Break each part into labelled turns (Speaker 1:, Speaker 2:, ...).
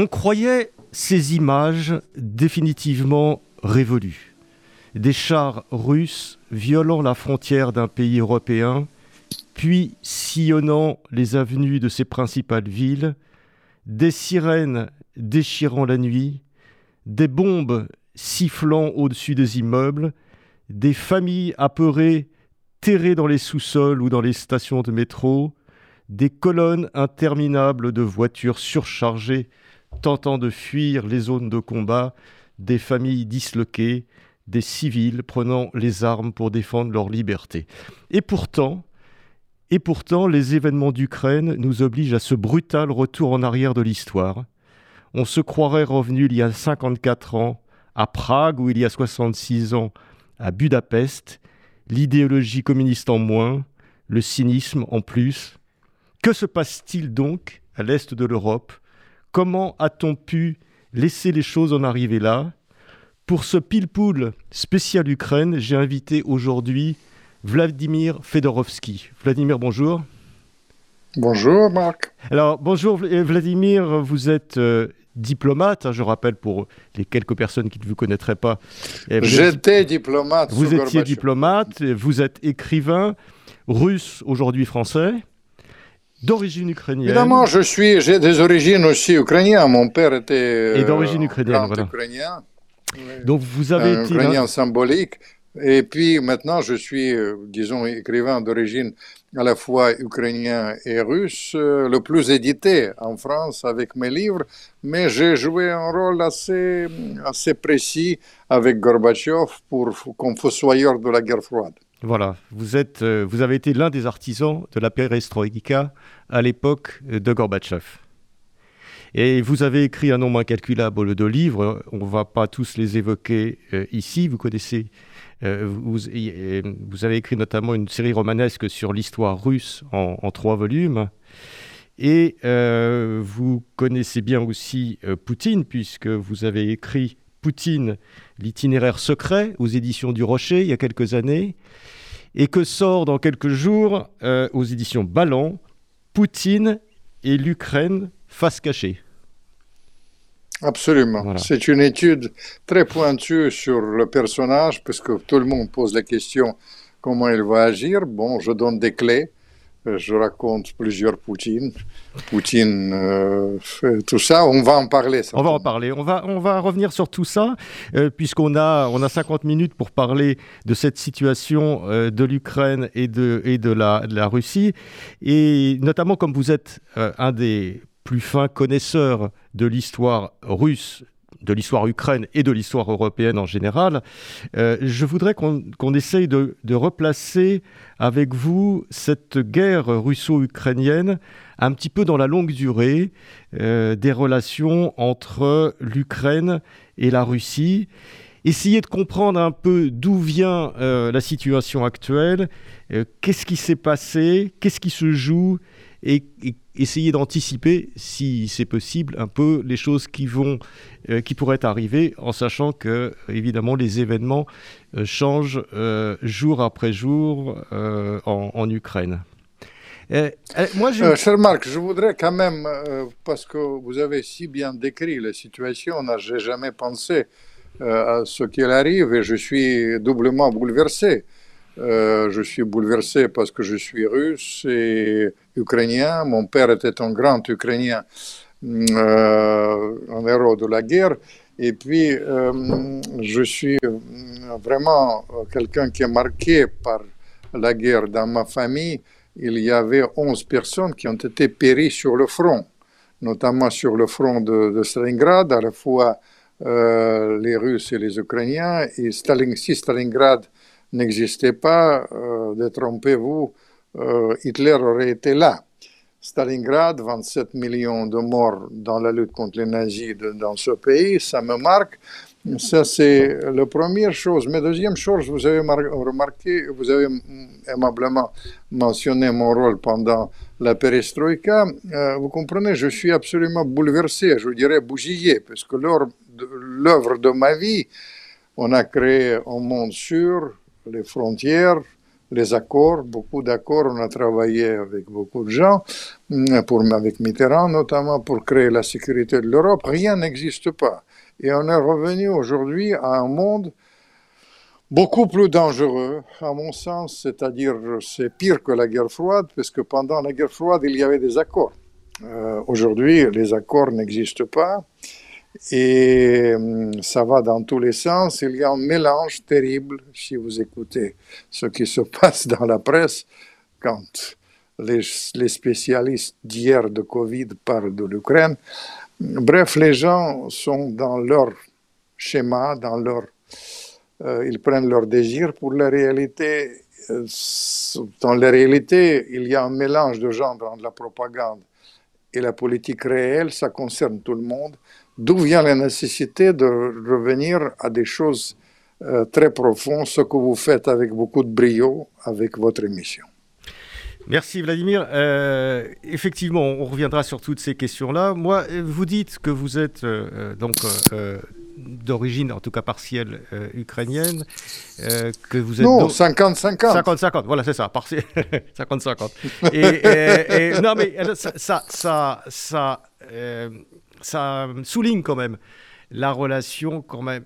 Speaker 1: On croyait ces images définitivement révolues. Des chars russes violant la frontière d'un pays européen, puis sillonnant les avenues de ses principales villes, des sirènes déchirant la nuit, des bombes sifflant au-dessus des immeubles, des familles apeurées terrées dans les sous-sols ou dans les stations de métro, des colonnes interminables de voitures surchargées tentant de fuir les zones de combat, des familles disloquées, des civils prenant les armes pour défendre leur liberté. Et pourtant, les événements d'Ukraine nous obligent à ce brutal retour en arrière de l'histoire. On se croirait revenu il y a 54 ans à Prague, où il y a 66 ans, à Budapest, l'idéologie communiste en moins, le cynisme en plus. Que se passe-t-il donc à l'est de l'Europe? Comment a-t-on pu laisser les choses en arriver là? Pour ce pile-poule spécial Ukraine, j'ai invité aujourd'hui Vladimir Fedorovski. Vladimir, bonjour.
Speaker 2: Bonjour Marc.
Speaker 1: Alors bonjour Vladimir, vous êtes euh, diplomate, hein, je rappelle pour les quelques personnes qui ne vous connaîtraient pas.
Speaker 2: J'étais diplomate.
Speaker 1: Vous étiez diplomate, vous êtes écrivain, russe, aujourd'hui français, d'origine ukrainienne.
Speaker 2: Évidemment, je suis, j'ai des origines aussi ukrainiennes. Mon père était.
Speaker 1: Et d'origine ukrainienne, voilà.
Speaker 2: Ukrainien.
Speaker 1: Donc vous avez
Speaker 2: un
Speaker 1: été.
Speaker 2: Ukrainien symbolique. Et puis maintenant, je suis, euh, disons, écrivain d'origine à la fois ukrainien et russe, euh, le plus édité en France avec mes livres, mais j'ai joué un rôle assez, assez précis avec Gorbatchev pour, comme fossoyeur de la guerre froide.
Speaker 1: Voilà, euh, vous avez été l'un des artisans de la perestroïka à l'époque de Gorbatchev. Et vous avez écrit un nombre incalculable de livres, on ne va pas tous les évoquer ici, vous connaissez euh, vous, avez écrit notamment une série romanesque sur l'histoire russe en, trois volumes. Et euh, vous connaissez bien aussi euh, Poutine, puisque vous avez écrit Poutine, l'itinéraire secret aux éditions du Rocher il y a quelques années, et que sort dans quelques jours aux éditions Ballant Poutine et l'Ukraine face cachée.
Speaker 2: Absolument. C'est une étude très pointue sur le personnage, parce que tout le monde pose la question comment il va agir. Bon, je donne des clés. Euh, je raconte plusieurs Poutine. Poutine, euh, tout ça, on va en parler.
Speaker 1: On va en parler. On va, on va revenir sur tout ça, euh, puisqu'on a, on a 50 minutes pour parler de cette situation de l'Ukraine et, de, et de, la, de la Russie. Et notamment, comme vous êtes un des plus fin connaisseur de l'histoire russe, de l'histoire ukraine et de l'histoire européenne en général, euh, je voudrais qu'on essaye de, replacer avec vous cette guerre russo-ukrainienne un petit peu dans la longue durée euh, des relations entre l'Ukraine et la Russie. Essayer de comprendre un peu d'où vient euh, la situation actuelle, qu'est-ce qui s'est passé, qu'est-ce qui se joue et, essayer d'anticiper, si c'est possible, un peu les choses qui vont, euh, qui pourraient arriver, en sachant que évidemment les événements euh, changent euh, jour après jour en, Ukraine.
Speaker 2: moi, cher Marc, je voudrais quand même, parce que vous avez si bien décrit la situation, je n'ai jamais pensé à ce qu'il arrive et je suis doublement bouleversé. Euh, je suis bouleversé parce que je suis russe et ukrainien. Mon père était un grand ukrainien, euh, un héros de la guerre. Et puis, euh, je suis vraiment quelqu'un qui est marqué par la guerre. Dans ma famille, il y avait 11 personnes qui ont été péries sur le front, notamment sur le front de, Stalingrad, à la fois les Russes et les Ukrainiens. Et Stalin, si Stalingrad n'existait pas, détrompez-vous, Hitler aurait été là. Stalingrad, 27 millions de morts dans la lutte contre les nazis dans ce pays, ça me marque. Ça, c'est la première chose. Mais deuxième chose, vous avez remarqué, vous avez aimablement mentionné mon rôle pendant la perestroïka. Euh, vous comprenez, je suis absolument bouleversé, je dirais bousillé, parce que l'œuvre de ma vie, on a créé un monde sûr, les frontières, les accords, beaucoup d'accords. On a travaillé avec beaucoup de gens, mm, pour, avec Mitterrand notamment, pour créer la sécurité de l'Europe. Rien n'existe pas. Et on est revenu aujourd'hui à un monde beaucoup plus dangereux, à mon sens, c'est-à-dire c'est pire que la guerre froide, parce que pendant la guerre froide, il y avait des accords. Euh, aujourd'hui, les accords n'existent pas et hum, ça va dans tous les sens. Il y a un mélange terrible si vous écoutez ce qui se passe dans la presse quand les, spécialistes d'hier de Covid parlent de l'Ukraine. Bref, les gens sont dans leur schéma, dans leur, euh, ils prennent leur désir pour la réalité. Euh, dans la réalité, il y a un mélange de gens dans la propagande et la politique réelle, ça concerne tout le monde d'où vient la nécessité de revenir à des choses euh, très profondes, ce que vous faites avec beaucoup de brio avec votre émission?
Speaker 1: Merci Vladimir. Euh, effectivement, on reviendra sur toutes ces questions-là. Moi, vous dites que vous êtes euh, donc d'origine, en tout cas partielle, ukrainienne, que vous êtes...
Speaker 2: Non, 50-50.
Speaker 1: 50-50, voilà, c'est ça, 50-50. et, non, mais ça, ça, ça, ça souligne quand même la relation quand même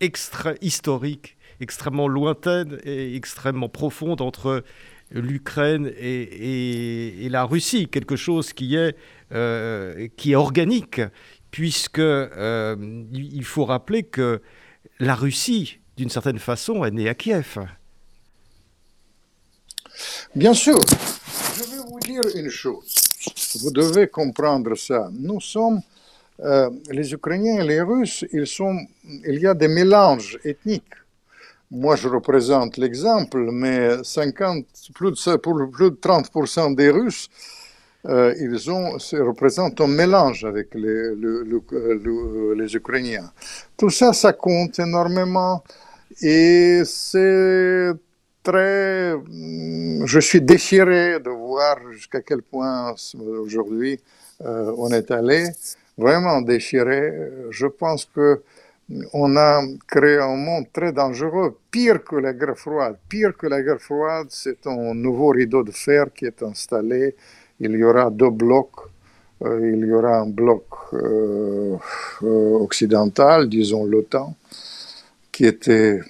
Speaker 1: extra historique, extrêmement lointaine et extrêmement profonde entre l'Ukraine et, la Russie, quelque chose qui est, euh, qui est organique, puisque euh, il faut rappeler que la Russie, d'une certaine façon, est née à Kiev.
Speaker 2: Bien sûr, je vais vous dire une chose. Vous devez comprendre ça. Nous sommes euh, les Ukrainiens et les Russes, il y a des mélanges ethniques. Moi, je représente l'exemple, mais 50, plus de, pour plus de 30% des Russes, euh, ils ont, représentent un mélange avec les, Ukrainiens. Tout ça, ça compte énormément et c'est très. Je suis déchiré de voir jusqu'à quel point aujourd'hui euh, on est allé vraiment déchiré. Je pense que on a créé un monde très dangereux, pire que la guerre froide. Pire que la guerre froide, c'est un nouveau rideau de fer qui est installé. Il y aura deux blocs. Euh, il y aura un bloc euh, euh, occidental, disons l'OTAN, qui était,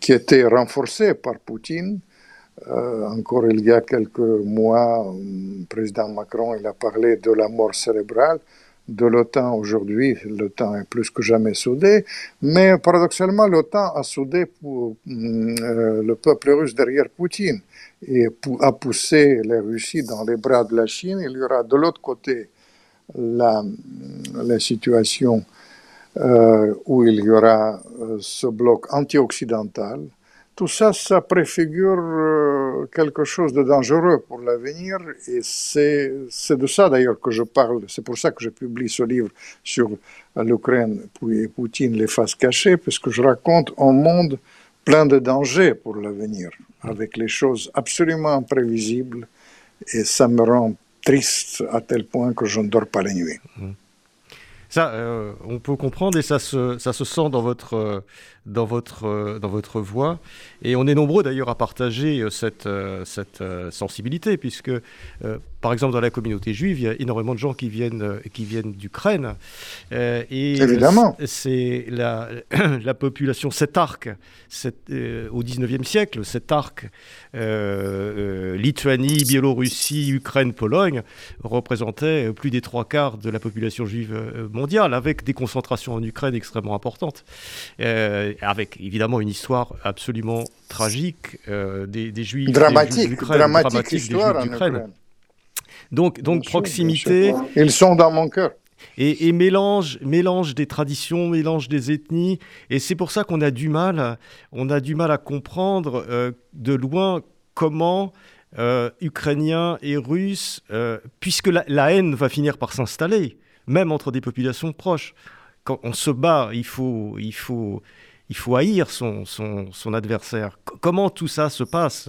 Speaker 2: qui était renforcé par Poutine. encore il y a quelques mois, le président Macron il a parlé de la mort cérébrale de l'OTAN aujourd'hui, l'OTAN est plus que jamais soudé, mais paradoxalement, l'OTAN a soudé pour, euh, le peuple russe derrière Poutine et a poussé la Russie dans les bras de la Chine. Il y aura de l'autre côté la, situation euh, où il y aura euh, ce bloc anti-occidental tout ça, ça préfigure euh, quelque chose de dangereux pour l'avenir et c'est de ça d'ailleurs que je parle. C'est pour ça que je publie ce livre sur l'Ukraine et Poutine, les faces cachées, parce que je raconte un monde plein de dangers pour l'avenir, avec les choses absolument imprévisibles et ça me rend triste à tel point que je ne dors pas la nuit. Mmh.
Speaker 1: Ça, euh, on peut comprendre et ça se, ça se sent dans votre, euh, dans, votre, euh, dans votre voix. Et on est nombreux d'ailleurs à partager cette, cette sensibilité, puisque par exemple, dans la communauté juive, il y a énormément de gens qui viennent, euh, qui viennent d'Ukraine.
Speaker 2: Euh, et Évidemment.
Speaker 1: C'est la, la, population, cet arc, euh, au 19e siècle, cet arc Lituanie, Biélorussie, Ukraine, Pologne, représentait plus des trois quarts de la population juive mondiale, avec des concentrations en Ukraine extrêmement importantes, avec évidemment une histoire absolument tragique des, des, juifs.
Speaker 2: Dramatique, dramatique, histoire en Ukraine.
Speaker 1: Donc, donc proximité.
Speaker 2: Ils sont dans mon cœur.
Speaker 1: et, mélange, mélange des traditions, mélange des ethnies. Et c'est pour ça qu'on a du mal, on a du mal à comprendre euh, de loin comment euh, Ukrainiens et Russes, euh, puisque la, haine va finir par s'installer, même entre des populations proches. Quand on se bat, il faut, il faut, il faut haïr son, son, son adversaire. comment tout ça se passe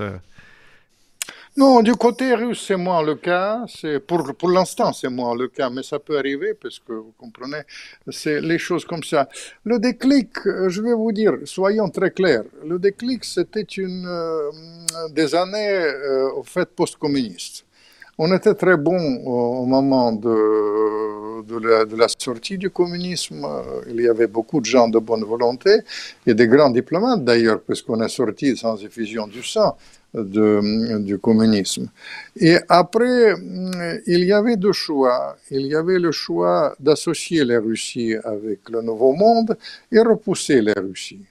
Speaker 2: non, du côté russe, c'est moins le cas. C'est pour, pour l'instant, c'est moins le cas, mais ça peut arriver parce que vous comprenez, c'est les choses comme ça. Le déclic, euh, je vais vous dire, soyons très clairs. Le déclic, c'était une euh, des années euh, fait post-communistes. On était très bon au, moment de, la, sortie du communisme. Il y avait beaucoup de gens de bonne volonté et des grands diplomates d'ailleurs, puisqu'on est sorti sans effusion du sang du communisme. Et après, il y avait deux choix. Il y avait le choix d'associer la Russie avec le Nouveau Monde et repousser la Russie.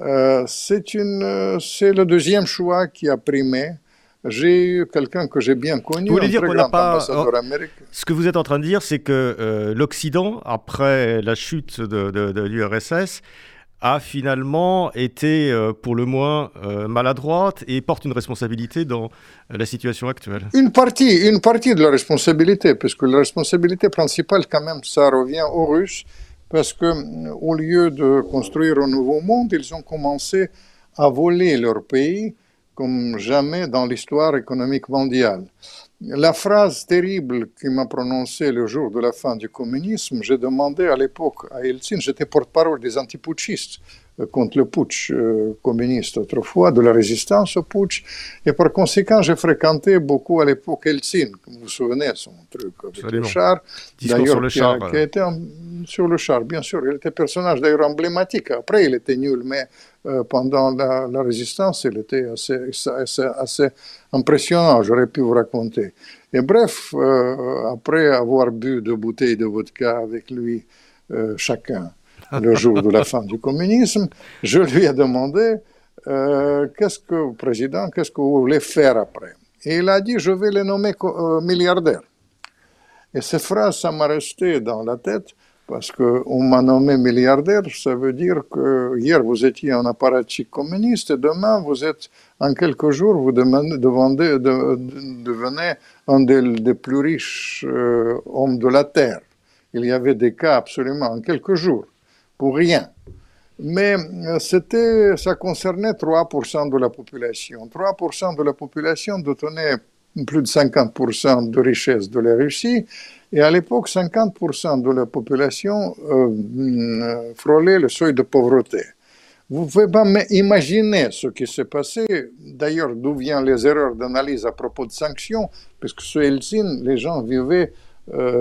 Speaker 2: Euh, c'est le deuxième choix qui a primé. J'ai eu quelqu'un que j'ai bien connu,
Speaker 1: Vous voulez dire qu'on n'a pas. Ce que vous êtes en train de dire, c'est que euh, l'Occident, après la chute de, de, de l'URSS, a finalement été euh, pour le moins euh, maladroite et porte une responsabilité dans euh, la situation actuelle
Speaker 2: Une partie, une partie de la responsabilité, puisque la responsabilité principale quand même, ça revient aux Russes, parce que au lieu de construire un nouveau monde, ils ont commencé à voler leur pays comme jamais dans l'histoire économique mondiale. La phrase terrible qu'il m'a prononcée le jour de la fin du communisme, j'ai demandé à l'époque à Eltsine, j'étais porte-parole des antiputschistes contre le putsch euh, communiste autrefois, de la résistance au putsch, et par conséquent, j'ai fréquenté beaucoup à l'époque Eltsine, vous vous souvenez, son truc avec le char,
Speaker 1: d'ailleurs, le char,
Speaker 2: qui, a, été sur le char, bien sûr, il était personnage d'ailleurs emblématique, après il était nul, mais euh, pendant la, résistance, il était assez, assez, assez impressionnant, j'aurais pu vous raconter. Et bref, euh, après avoir bu deux bouteilles de vodka avec lui, euh, chacun, le jour de la fin du communisme, je lui ai demandé qu'est-ce que, président, qu'est-ce que vous voulez faire après? Et il a dit, je vais les nommer milliardaires. Et cette phrase, ça m'a resté dans la tête parce qu'on m'a nommé milliardaire, ça veut dire que hier vous étiez un apparatchik communiste, et demain vous êtes, en quelques jours, vous devenez un des, plus riches euh, hommes de la Terre. Il y avait des cas absolument en quelques jours, pour rien. Mais euh, c'était, ça concernait 3% de la population. 3% de la population détenait plus de 50% de richesse de la Russie et à l'époque, 50% de la population euh, euh, frôlait le seuil de pauvreté. Vous pouvez pas imaginer ce qui s'est passé. D'ailleurs, d'où viennent les erreurs d'analyse à propos de sanctions, parce que sur Helsinki, les gens vivaient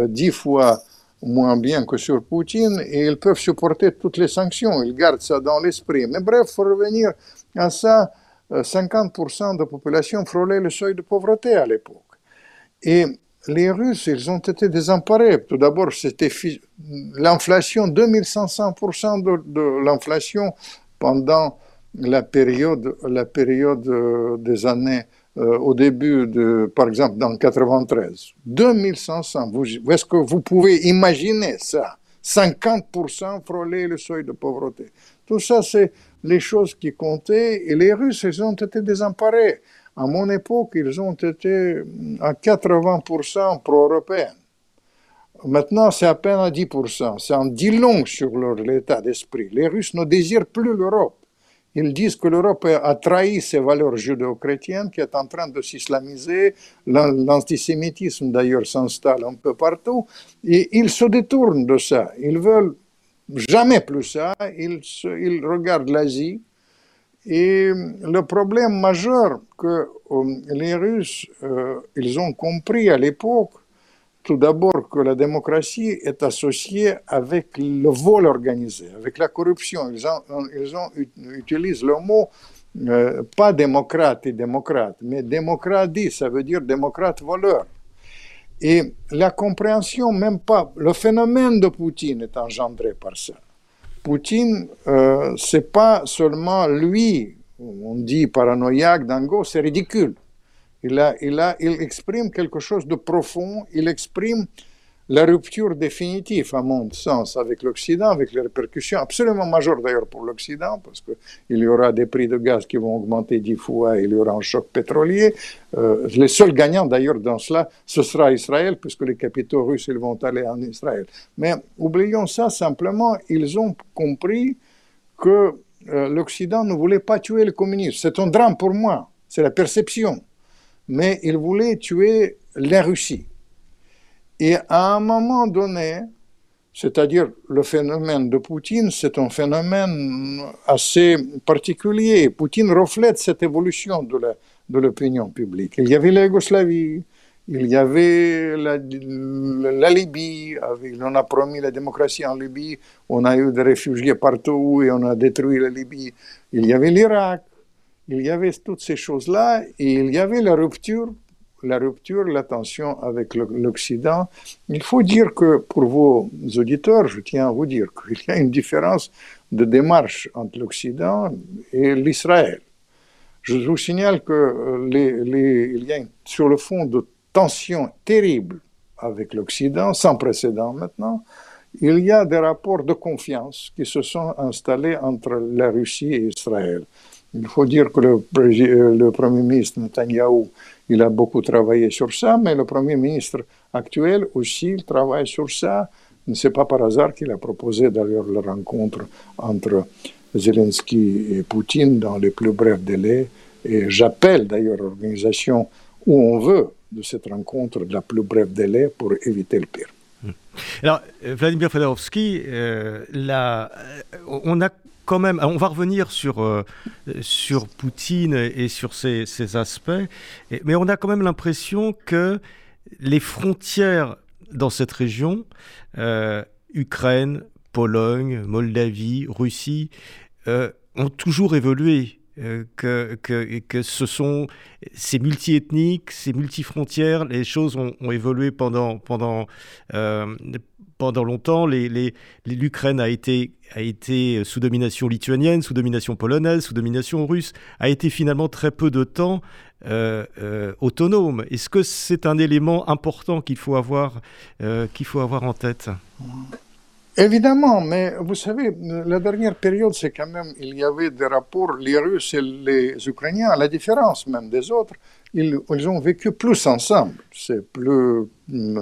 Speaker 2: dix fois moins bien que sur Poutine et ils peuvent supporter toutes les sanctions. Ils gardent ça dans l'esprit. Mais bref, pour revenir à ça, 50% de la population frôlait le seuil de pauvreté à l'époque. Et les Russes, ils ont été désemparés. Tout d'abord, c'était l'inflation, 2500% de, de l'inflation pendant la période, la période euh, des années, euh, au début de, par exemple, dans 93. 2500. Est-ce que vous pouvez imaginer ça? 50% frôler le seuil de pauvreté. Tout ça, c'est les choses qui comptaient et les Russes, ils ont été désemparés. À mon époque, ils ont été à 80% pro-européens. Maintenant, c'est à peine à 10%. C'est un dit long sur leur état d'esprit. Les Russes ne désirent plus l'Europe. Ils disent que l'Europe a trahi ses valeurs judéo-chrétiennes, qui est en train de s'islamiser. L'antisémitisme, d'ailleurs, s'installe un peu partout. Et ils se détournent de ça. Ils veulent jamais plus ça. Ils, regardent l'Asie et le problème majeur que euh, les Russes, euh, ils ont compris à l'époque, tout d'abord que la démocratie est associée avec le vol organisé, avec la corruption. Ils, utilisent le mot euh, pas démocrate et démocrate, mais démocratie, ça veut dire démocrate voleur. Et la compréhension, même pas, le phénomène de Poutine est engendré par ça. Poutine, euh, c'est pas seulement lui, on dit paranoïaque, dingo, c'est ridicule. Il, a, il, a, il exprime quelque chose de profond, il exprime la rupture définitive, à mon sens, avec l'Occident, avec les répercussions absolument majeures d'ailleurs pour l'Occident, parce qu'il y aura des prix de gaz qui vont augmenter dix fois, il y aura un choc pétrolier. Euh, les seuls gagnants d'ailleurs dans cela, ce sera Israël, puisque les capitaux russes ils vont aller en Israël. Mais oublions ça simplement, ils ont compris que euh, l'Occident ne voulait pas tuer le communisme. C'est un drame pour moi, c'est la perception. Mais ils voulaient tuer la Russie. Et à un moment donné, c'est-à-dire le phénomène de Poutine, c'est un phénomène assez particulier. Poutine reflète cette évolution de l'opinion publique. Il y avait la Yougoslavie, il y avait la, la, Libye, on a promis la démocratie en Libye, on a eu des réfugiés partout et on a détruit la Libye. Il y avait l'Irak, il y avait toutes ces choses-là et il y avait la rupture la rupture, la tension avec l'Occident. Il faut dire que pour vos auditeurs, je tiens à vous dire qu'il y a une différence de démarche entre l'Occident et l'Israël. Je vous signale que euh, y a sur le fond de tensions terribles avec l'Occident, sans précédent maintenant. Il y a des rapports de confiance qui se sont installés entre la Russie et Israël. Il faut dire que le, le Premier ministre Netanyahou il a beaucoup travaillé sur ça, mais le Premier ministre actuel aussi il travaille sur ça. Ce n'est pas par hasard qu'il a proposé d'ailleurs la rencontre entre Zelensky et Poutine dans les plus brefs délais. Et j'appelle d'ailleurs l'organisation où on veut de cette rencontre de la plus bref délai pour éviter le pire.
Speaker 1: Alors, Vladimir Fedorovski, euh, euh, on a même, on va revenir sur, euh, sur Poutine et sur ses, aspects, mais on a quand même l'impression que les frontières dans cette région, euh, Ukraine, Pologne, Moldavie, Russie, euh, ont toujours évolué. Que, que, que, ce sont ces multi-ethniques, ces multi-frontières, les choses ont, évolué pendant, pendant, pendant longtemps, l'Ukraine a été, sous domination lituanienne, sous domination polonaise, sous domination russe, a été finalement très peu de temps euh, euh, autonome. Est-ce que c'est un élément important qu'il faut, avoir, euh, qu'il faut avoir en tête?
Speaker 2: Évidemment, mais vous savez, la dernière période, c'est quand même, il y avait des rapports, les Russes et les Ukrainiens, à la différence même des autres, ils, ils ont vécu plus ensemble. C'est plus,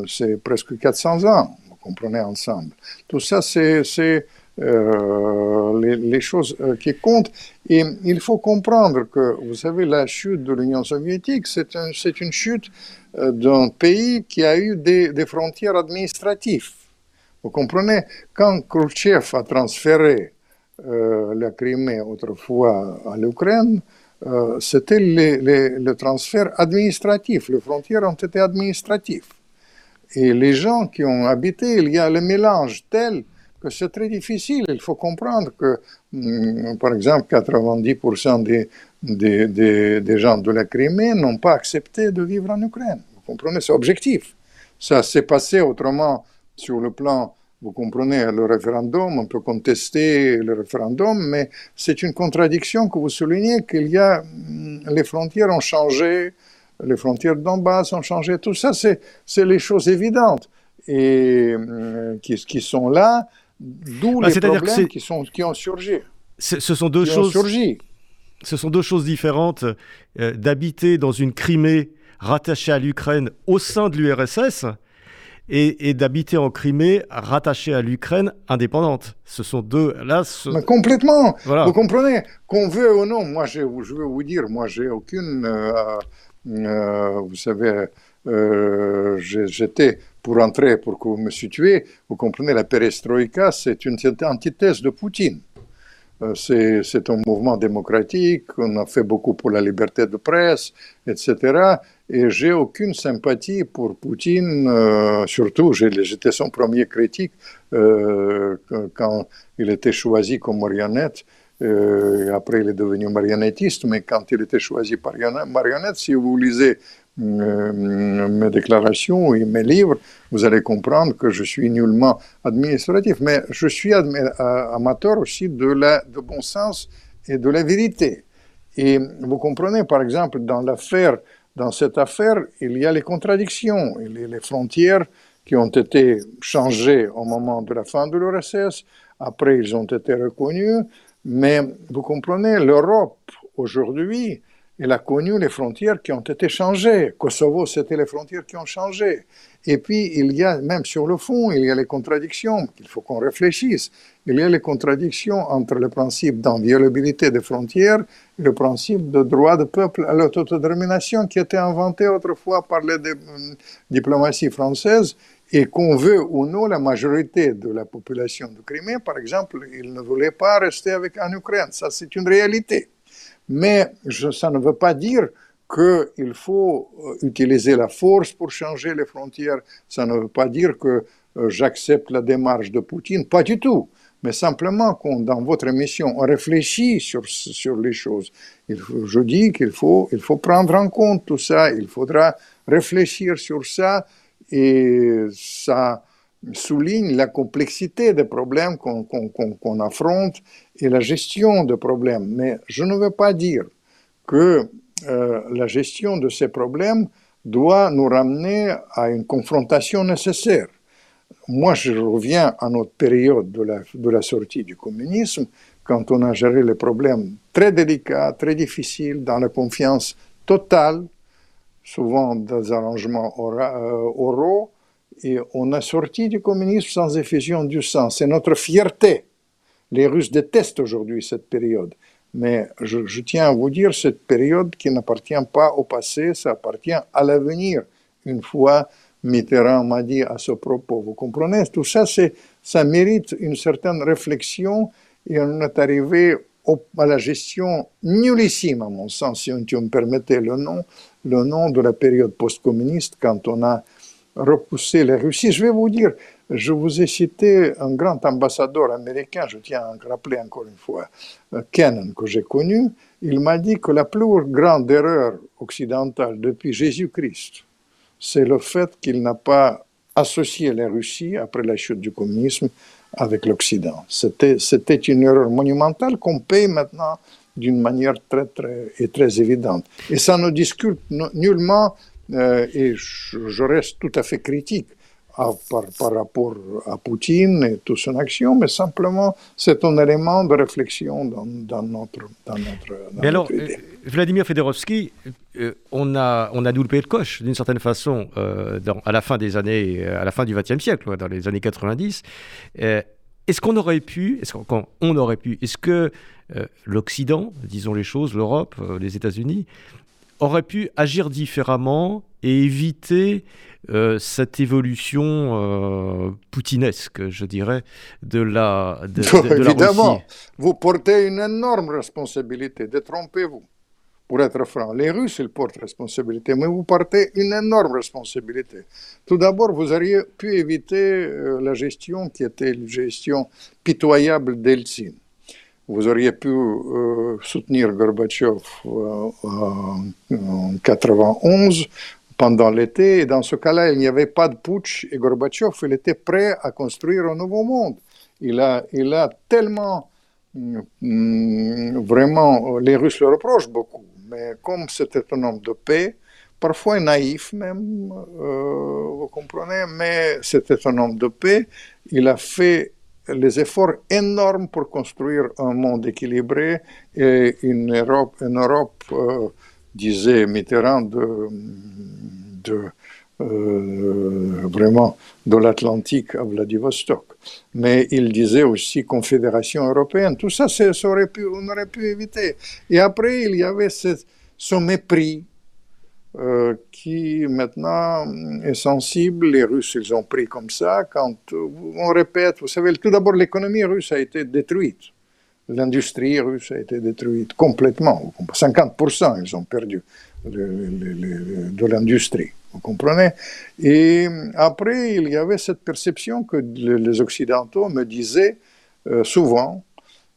Speaker 2: c'est presque 400 ans comprenez, ensemble. Tout ça, c'est euh, les, choses euh, qui comptent. Et il faut comprendre que, vous savez, la chute de l'Union soviétique, c'est un, une chute euh, d'un pays qui a eu des, frontières administratives. Vous comprenez, quand Khrushchev a transféré la Crimée autrefois à l'Ukraine, c'était le transfert administratif. Les frontières ont été administratives. Et les gens qui ont habité, il y a le mélange tel que c'est très difficile. Il faut comprendre que, mm, par exemple, 90% des, des, des, gens de la Crimée n'ont pas accepté de vivre en Ukraine. Vous comprenez, c'est objectif. Ça s'est passé autrement sur le plan, vous comprenez, le référendum, on peut contester le référendum, mais c'est une contradiction que vous soulignez qu'il y a, mm, les frontières ont changé, les frontières de Donbass ont changé, tout ça, c'est les choses évidentes et euh, qui, qui, sont là, d'où bah, les problèmes qui, sont, qui ont surgi.
Speaker 1: Ce sont deux choses. Ce sont deux choses différentes euh, d'habiter dans une Crimée rattachée à l'Ukraine au sein de l'URSS et, d'habiter en Crimée rattachée à l'Ukraine indépendante. Ce sont deux. Là,
Speaker 2: complètement. Vous comprenez? Qu'on veut ou non, moi je, je veux vous dire, moi j'ai aucune euh, vous savez, euh, j'étais pour entrer, pour que vous me situiez, vous comprenez, la perestroïka, c'est une, antithèse de Poutine. Euh, c'est un mouvement démocratique, on a fait beaucoup pour la liberté de presse, etc. Et j'ai aucune sympathie pour Poutine, surtout j'étais son premier critique quand il était choisi comme marionnette euh, après, il est devenu marionnettiste, mais quand il était choisi par marionnette, si vous lisez euh, mes déclarations et mes livres, vous allez comprendre que je suis nullement administratif, mais je suis amateur aussi de, la, de bon sens et de la vérité. Et vous comprenez, par exemple, dans l'affaire, dans cette affaire, il y a les contradictions, les, frontières qui ont été changés au moment de la fin de l'URSS. Après, ils ont été reconnus. Mais vous comprenez, l'Europe aujourd'hui, elle a connu les frontières qui ont été changées. Kosovo, c'était les frontières qui ont changé. Et puis, il y a, même sur le fond, il y a les contradictions qu'il faut qu'on réfléchisse. Il y a les contradictions entre le principe d'inviolabilité des frontières et le principe de droit de peuple à l'autodétermination qui a été inventé autrefois par les diplomaties françaises et qu'on veut ou non, la majorité de la population de Crimée, par exemple, ils ne voulaient pas rester avec en Ukraine. Ça, c'est une réalité. Mais ça ne veut pas dire qu'il faut euh, utiliser la force pour changer les frontières. Ça ne veut pas dire que euh, j'accepte la démarche de Poutine. Pas du tout. Mais simplement, quand dans votre émission, on réfléchit sur, sur les choses, je dis qu'il faut, il faut prendre en compte tout ça, il faudra réfléchir sur ça, et ça souligne la complexité des problèmes qu'on affronte et la gestion des problèmes. Mais je ne veux pas dire que euh, la gestion de ces problèmes doit nous ramener à une confrontation nécessaire. Moi, je reviens à notre période de la, de la sortie du communisme, quand on a géré les problèmes très délicats, très difficiles, dans la confiance totale, souvent des arrangements euh, oraux, et on a sorti du communisme sans effusion du sang. C'est notre fierté. Les Russes détestent aujourd'hui cette période. Mais je, tiens à vous dire, cette période qui n'appartient pas au passé, ça appartient à l'avenir. Une fois Mitterrand m'a dit à ce propos, vous comprenez, tout ça, ça mérite une certaine réflexion et on est arrivé à la gestion nullissime, à mon sens, si tu me permettais le nom, le nom de la période post-communiste quand on a repoussé les Russie. Je vais vous dire, je vous ai cité un grand ambassadeur américain, je tiens à rappeler encore une fois, euh, Kennan, que j'ai connu. Il m'a dit que la plus grande erreur occidentale depuis Jésus-Christ, c'est le fait qu'il n'a pas associé la Russie, après la chute du communisme, avec l'Occident. C'était, une erreur monumentale qu'on paye maintenant d'une manière très, très, et très évidente. Et ça ne discute nullement, euh, et je, reste tout à fait critique par, par, rapport à Poutine et toute son action, mais simplement c'est un élément de réflexion dans, dans notre, dans notre,
Speaker 1: alors, Vladimir Fedorovski, euh, on, a, on a doublé le coche d'une certaine façon dans, à la fin des années, à la fin du XXe siècle, dans les années 90. est-ce qu'on aurait pu, est-ce qu'on on aurait pu, est-ce que euh, l'Occident, disons les choses, l'Europe, euh, les États-Unis, auraient pu agir différemment et éviter euh, cette évolution poutinesque, je dirais, de la, de,
Speaker 2: Évidemment, vous portez une énorme responsabilité, détrompez-vous. Pour être franc, les Russes, ils portent responsabilité, mais vous portez une énorme responsabilité. Tout d'abord, vous auriez pu éviter la gestion qui était une gestion pitoyable d'Eltsine vous auriez pu euh, soutenir Gorbatchev euh, en 1991 pendant l'été, et dans ce cas-là, il n'y avait pas de putsch, et Gorbatchev, il était prêt à construire un nouveau monde. Il a, tellement, mm, vraiment, les Russes le reprochent beaucoup, mais comme c'était un homme de paix, parfois naïf même, euh, vous comprenez, mais c'était un homme de paix, il a fait les efforts énormes pour construire un monde équilibré et une Europe, une Europe euh, disait Mitterrand, de, de euh, vraiment de l'Atlantique à Vladivostok. Mais il disait aussi Confédération européenne. Tout ça, ça on aurait pu éviter. Et après, il y avait ce, mépris euh, qui maintenant est sensible. Les Russes, ils ont pris comme ça. Quand on répète, vous savez, tout d'abord, l'économie russe a été détruite. L'industrie russe a été détruite complètement. 50% ils ont perdu de l'industrie. Vous comprenez? Et après, il y avait cette perception que les Occidentaux me disaient euh, souvent,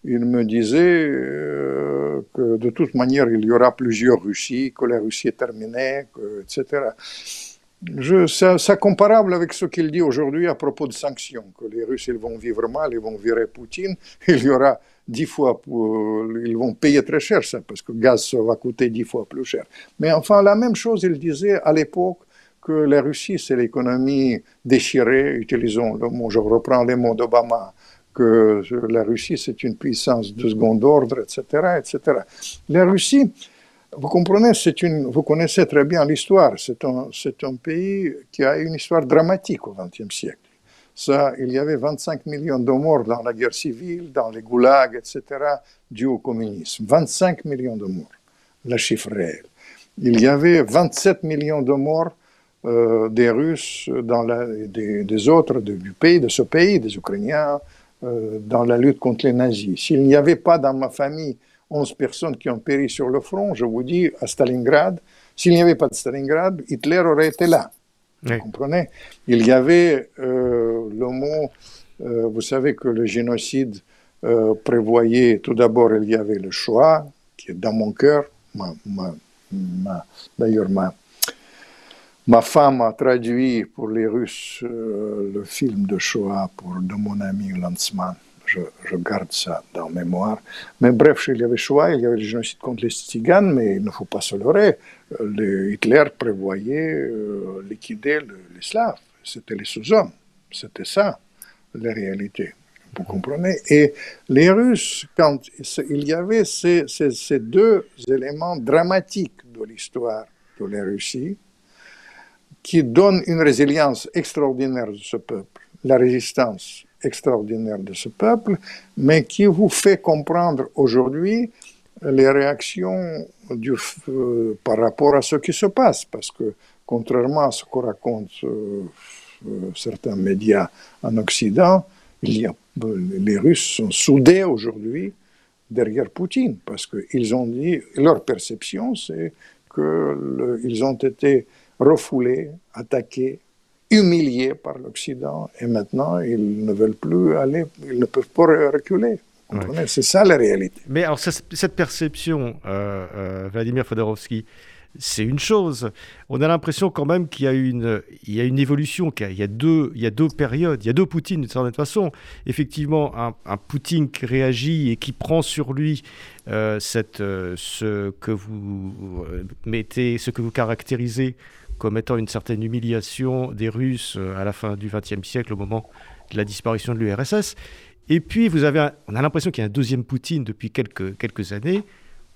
Speaker 2: ils me disaient euh, que de toute manière, il y aura plusieurs Russies, que la Russie est terminée, etc. C'est comparable avec ce qu'il dit aujourd'hui à propos de sanctions, que les Russes ils vont vivre mal, ils vont virer Poutine, il y aura dix fois, ils vont payer très cher ça, parce que le gaz va coûter dix fois plus cher. Mais enfin, la même chose, il disait à l'époque que la Russie, c'est l'économie déchirée, utilisons le mot, je reprends les mots d'Obama, que la Russie, c'est une puissance de second ordre, etc., etc. La Russie, vous comprenez, une, vous connaissez très bien l'histoire. C'est un, un, pays qui a une histoire dramatique au XXe siècle. Ça, il y avait 25 millions de morts dans la guerre civile, dans les goulags, etc., dû au communisme. 25 millions de morts, la chiffre réelle. Il y avait 27 millions de morts euh, des Russes, des, autres du pays, de ce pays, des Ukrainiens, euh, dans la lutte contre les nazis. S'il n'y avait pas dans ma famille 11 personnes qui ont péri sur le front, je vous dis, à Stalingrad, s'il n'y avait pas de Stalingrad, Hitler aurait été là. Vous comprenez? Il y avait euh, le mot, vous savez que le génocide prévoyait, tout d'abord, il y avait le choix, qui est dans mon cœur, d'ailleurs ma, Ma femme a traduit pour les Russes euh, le film de Shoah pour, de mon ami Lanzmann. Je, garde ça dans mémoire. Mais bref, il y avait Shoah, il y avait le génocide contre les Tziganes, mais il ne faut pas se leurrer. Le Hitler prévoyait euh, liquider les Slaves. C'était les sous-hommes. C'était ça, la réalité. Vous comprenez? Et les Russes, quand il y avait ces, ces deux éléments dramatiques de l'histoire de la Russie, qui donne une résilience extraordinaire de ce peuple, la résistance extraordinaire de ce peuple, mais qui vous fait comprendre aujourd'hui les réactions du, euh, par rapport à ce qui se passe, parce que contrairement à ce que racontent euh, euh, certains médias en Occident, les Russes sont soudés aujourd'hui derrière Poutine, parce qu'ils ont dit, leur perception, c'est qu'ils ont été refoulés, attaqués, humiliés par l'Occident, et maintenant ils ne veulent plus aller, ils ne peuvent pas reculer. C'est ça la réalité.
Speaker 1: Mais alors cette perception, euh, euh, Vladimir Fodorovski, c'est une chose. On a l'impression quand même qu'il y a une, il y a une évolution, qu'il y a deux, il y a deux périodes, il y a deux Poutines d'une certaine façon. Effectivement, un, Poutine qui réagit et qui prend sur lui euh, cette, ce que vous mettez, ce que vous caractérisez comme étant une certaine humiliation des Russes à la fin du XXe siècle, au moment de la disparition de l'URSS. Et puis, vous avez on a l'impression qu'il y a un deuxième Poutine depuis quelques, quelques années,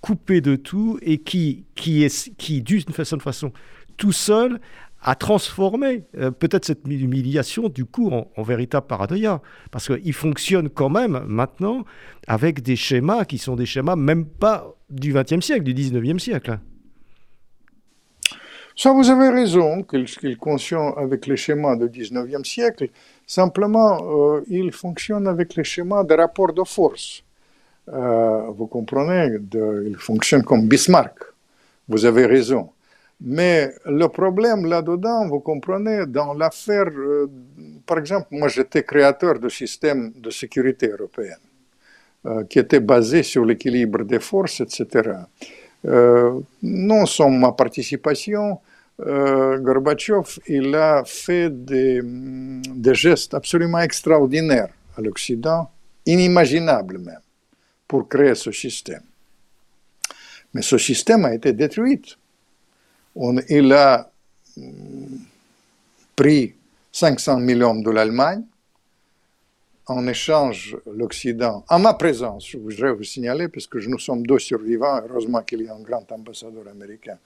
Speaker 1: coupé de tout et qui, qui, est, qui d'une façon, façon, tout seul, a transformé euh, peut-être cette humiliation du coup en, véritable paranoïa. Parce qu'il fonctionne quand même maintenant avec des schémas qui sont des schémas même pas du XXe siècle, du XIXe siècle.
Speaker 2: Ça, vous avez raison qu'il qu conscient avec les schémas du 19e siècle. Simplement, euh, il fonctionne avec les schémas de rapport de force. Euh, vous comprenez, de, il fonctionne comme Bismarck. Vous avez raison. Mais le problème là-dedans, vous comprenez, dans l'affaire, euh, par exemple, moi j'étais créateur du système de sécurité européenne, qui était basé sur l'équilibre des forces, etc. Non sans ma participation, euh, Gorbatchev il a fait des, des gestes absolument extraordinaires à l'Occident, inimaginables même, pour créer ce système. Mais ce système a été détruit. On, il a pris 500 millions de l'Allemagne, en échange l'Occident, en ma présence, je voudrais vous signaler, parce que nous sommes deux survivants, heureusement qu'il y a un grand ambassadeur américain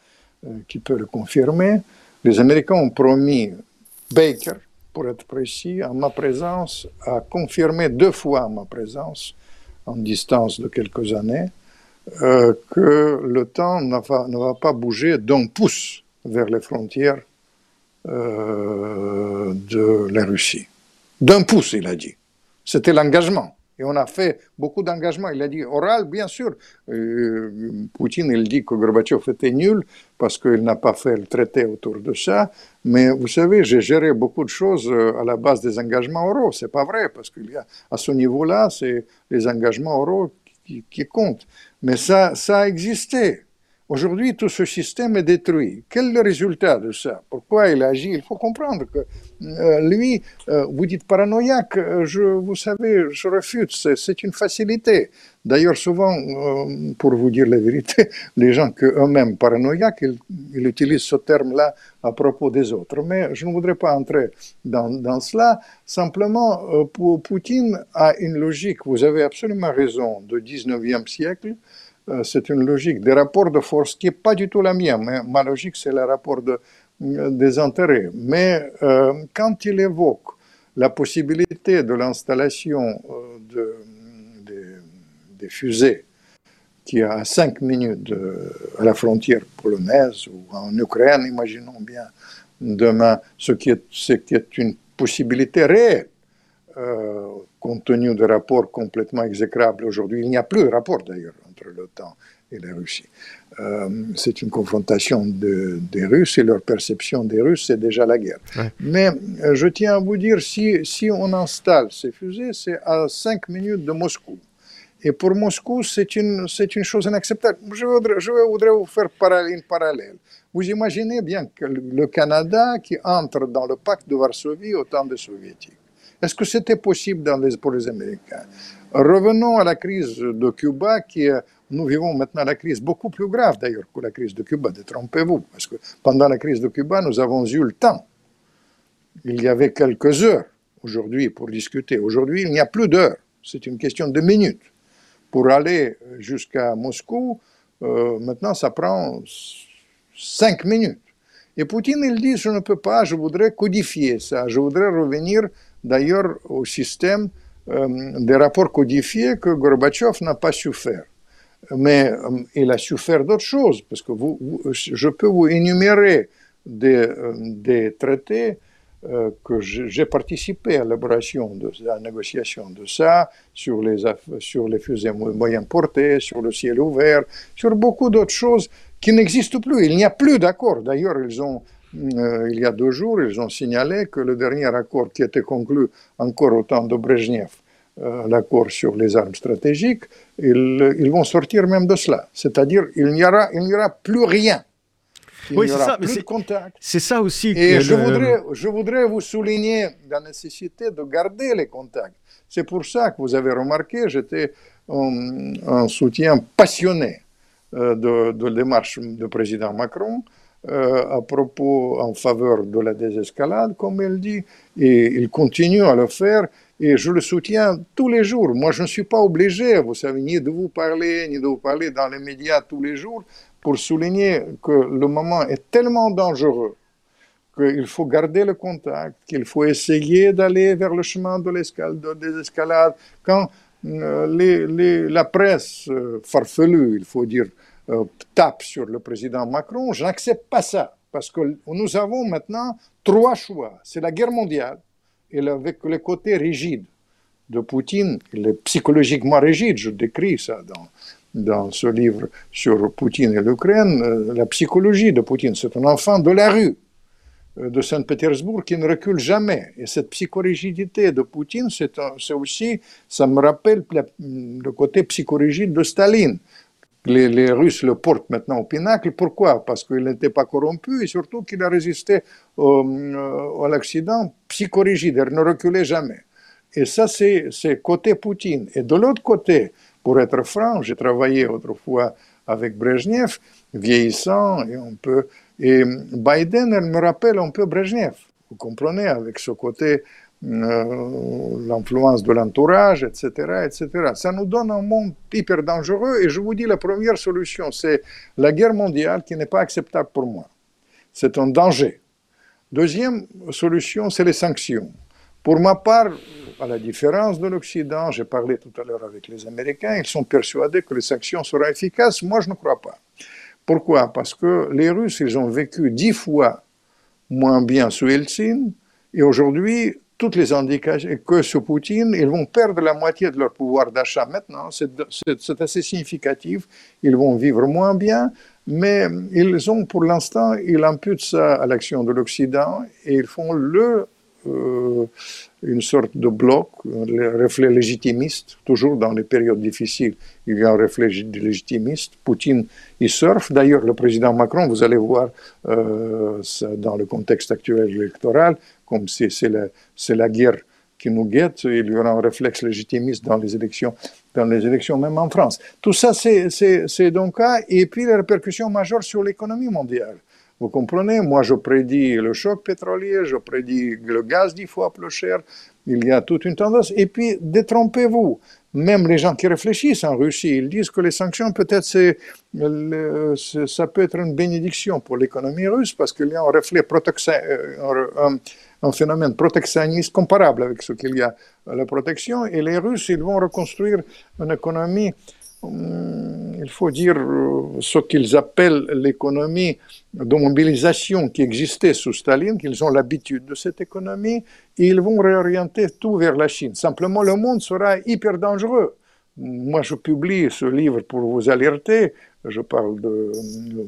Speaker 2: qui peut le confirmer, les Américains ont promis, Baker, pour être précis, en ma présence, a confirmé deux fois ma présence, en distance de quelques années, euh, que le temps ne va, ne va pas bouger d'un pouce vers les frontières euh, de la Russie. D'un pouce, il a dit. C'était l'engagement. Et on a fait beaucoup d'engagement. Il a dit oral, bien sûr. Euh, Poutine, il dit que Gorbatchev était nul parce qu'il n'a pas fait le traité autour de ça. Mais vous savez, j'ai géré beaucoup de choses euh, à la base des engagements oraux. C'est pas vrai parce qu'il y a à ce niveau-là, c'est les engagements oraux qui, qui, comptent. Mais ça, ça a existé. Aujourd'hui, tout ce système est détruit. Quel est le résultat de ça? Pourquoi il agit? Il faut comprendre que euh, lui, euh, vous dites paranoïaque, euh, je, vous savez, je refuse, c'est une facilité. D'ailleurs, souvent, pour vous dire la vérité, les gens que eux-mêmes paranoïaques, ils, utilisent ce terme-là à propos des autres. Mais je ne voudrais pas entrer dans, cela. Simplement, pour Poutine a une logique, vous avez absolument raison, du 19e siècle, c'est une logique des rapports de force qui n'est pas du tout la mienne. Ma logique, c'est le rapport de, euh, des intérêts. Mais euh, quand il évoque la possibilité de l'installation de, des fusées qui est à 5 minutes à la frontière polonaise ou en Ukraine, imaginons bien demain, ce qui est, ce qui est une possibilité réelle, compte tenu de rapports complètement exécrables aujourd'hui. Il n'y a plus de rapport d'ailleurs entre l'OTAN et la Russie. Euh, c'est une confrontation des Russes et leur perception des Russes, c'est déjà la guerre. Mais euh, je tiens à vous dire, si, si on installe ces fusées, c'est à 5 minutes de Moscou. Et pour Moscou, c'est une, c'est une chose inacceptable. Je voudrais, je voudrais vous faire une parallèle. Vous imaginez bien que le Canada qui entre dans le pacte de Varsovie au temps des Soviétiques. Est-ce que c'était possible dans les, pour les Américains? Revenons à la crise de Cuba, qui nous vivons maintenant la crise beaucoup plus grave d'ailleurs que la crise de Cuba, détrompez-vous, parce que pendant la crise de Cuba, nous avons eu le temps. Il y avait quelques heures aujourd'hui pour discuter. Aujourd'hui, il n'y a plus d'heures, c'est une question de minutes. Pour aller jusqu'à Moscou, euh, maintenant, ça prend cinq minutes. Et Poutine, il dit, je ne peux pas, je voudrais codifier ça, je voudrais revenir d'ailleurs au système des rapports codifiés que Gorbatchev n'a pas su faire. Mais euh, il a su faire d'autres choses, parce que vous, je peux vous énumérer des, euh, des traités que j'ai participé à l'élaboration de la négociation de ça, sur les, sur les fusées moyen portées, sur le ciel ouvert, sur beaucoup d'autres choses qui n'existent plus. Il n'y a plus d'accord. D'ailleurs, ils ont euh, il y a deux jours, ils ont signalé que le dernier accord qui était conclu encore au temps de Brezhnev, euh, l'accord sur les armes stratégiques, ils, vont sortir même de cela. C'est-à-dire il n'y aura, il n'y aura plus rien.
Speaker 1: Il oui, c'est ça, plus de contact. C'est ça aussi.
Speaker 2: Et je, voudrais, je voudrais vous souligner la nécessité de garder les contacts. C'est pour ça que vous avez remarqué, j'étais un, soutien passionné euh, de, de la démarche du président Macron. Euh, à propos en faveur de la désescalade, comme elle dit, et il continue à le faire, et je le soutiens tous les jours. Moi, je ne suis pas obligé, vous savez, ni de vous parler, ni de vous parler dans les médias tous les jours, pour souligner que le moment est tellement dangereux qu'il faut garder le contact, qu'il faut essayer d'aller vers le chemin de l'escalade, de désescalade. Quand euh, la presse euh, farfelue, il faut dire, tape sur le président Macron, je n'accepte pas ça. Parce que nous avons maintenant trois choix. C'est la guerre mondiale, et avec le côté rigide de Poutine, il est psychologiquement rigide, je décris ça dans, dans ce livre sur Poutine et l'Ukraine, euh, la psychologie de Poutine, c'est un enfant de la rue euh, de Saint-Pétersbourg qui ne recule jamais. Et cette psychorigidité de Poutine, c'est aussi, ça me rappelle le côté psychorigide de Staline les, Russes le portent maintenant au pinacle. Pourquoi? Parce qu'il n'était pas corrompu et surtout qu'il a résisté euh, à l'accident psychorigide, il ne reculait jamais. Et ça, c'est côté Poutine. Et de l'autre côté, pour être franc, j'ai travaillé autrefois avec Brezhnev, vieillissant, et on peut. Et Biden, elle me rappelle un peu Brezhnev. Vous comprenez, avec ce côté l'influence de l'entourage, etc., etc. Ça nous donne un monde hyper dangereux et je vous dis, la première solution, c'est la guerre mondiale qui n'est pas acceptable pour moi. C'est un danger. Deuxième solution, c'est les sanctions. Pour ma part, à la différence de l'Occident, j'ai parlé tout à l'heure avec les Américains, ils sont persuadés que les sanctions seront efficaces. Moi, je ne crois pas. Pourquoi? Parce que les Russes, ils ont vécu dix fois moins bien sous Helsinki, et aujourd'hui, toutes les indications que sous Poutine, ils vont perdre la moitié de leur pouvoir d'achat maintenant. C'est assez significatif. Ils vont vivre moins bien, mais ils ont pour l'instant, ils imputent ça à l'action de l'Occident et ils font le une sorte de bloc, un reflet légitimiste, toujours dans les périodes difficiles, il y a un reflet légitimiste. Poutine, il surfe. D'ailleurs, le président Macron, vous allez voir dans le contexte actuel électoral, comme c'est la, la guerre qui nous guette, il y aura un réflexe légitimiste dans les élections, dans les élections même en France. Tout ça, c'est donc cas. Et puis les répercussions majeures sur l'économie mondiale. Vous comprenez Moi, je prédis le choc pétrolier, je prédis le gaz dix fois plus cher. Il y a toute une tendance. Et puis, détrompez-vous. Même les gens qui réfléchissent en Russie, ils disent que les sanctions, peut-être, ça peut être une bénédiction pour l'économie russe parce qu'il y a un reflet protection, euh, un phénomène protectionniste comparable avec ce qu'il y a à la protection. Et les Russes, ils vont reconstruire une économie, hum, il faut dire euh, ce qu'ils appellent l'économie de mobilisation qui existait sous Staline, qu'ils ont l'habitude de cette économie, et ils vont réorienter tout vers la Chine. Simplement, le monde sera hyper dangereux. Moi, je publie ce livre pour vous alerter je parle de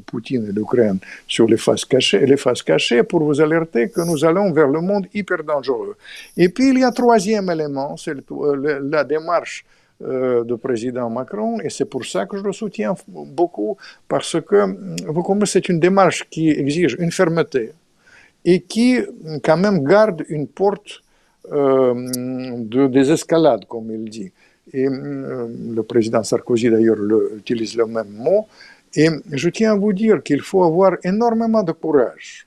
Speaker 2: Poutine et l'Ukraine, sur les faces cachées, les faces cachées pour vous alerter que nous allons vers le monde hyper dangereux. Et puis il y a un troisième élément, c'est la démarche euh, du président Macron, et c'est pour ça que je le soutiens beaucoup, parce que, vous c'est une démarche qui exige une fermeté et qui, quand même, garde une porte euh, de désescalade, comme il dit. Et euh, le président Sarkozy, d'ailleurs, utilise le même mot. Et je tiens à vous dire qu'il faut avoir énormément de courage.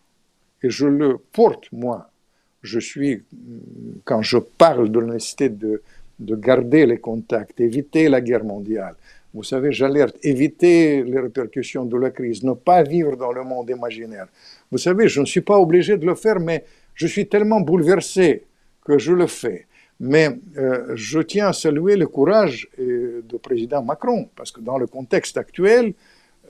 Speaker 2: Et je le porte, moi. Je suis, quand je parle de la nécessité de, de garder les contacts, éviter la guerre mondiale, vous savez, j'alerte, éviter les répercussions de la crise, ne pas vivre dans le monde imaginaire. Vous savez, je ne suis pas obligé de le faire, mais je suis tellement bouleversé que je le fais. Mais euh, je tiens à saluer le courage euh, du président Macron, parce que dans le contexte actuel,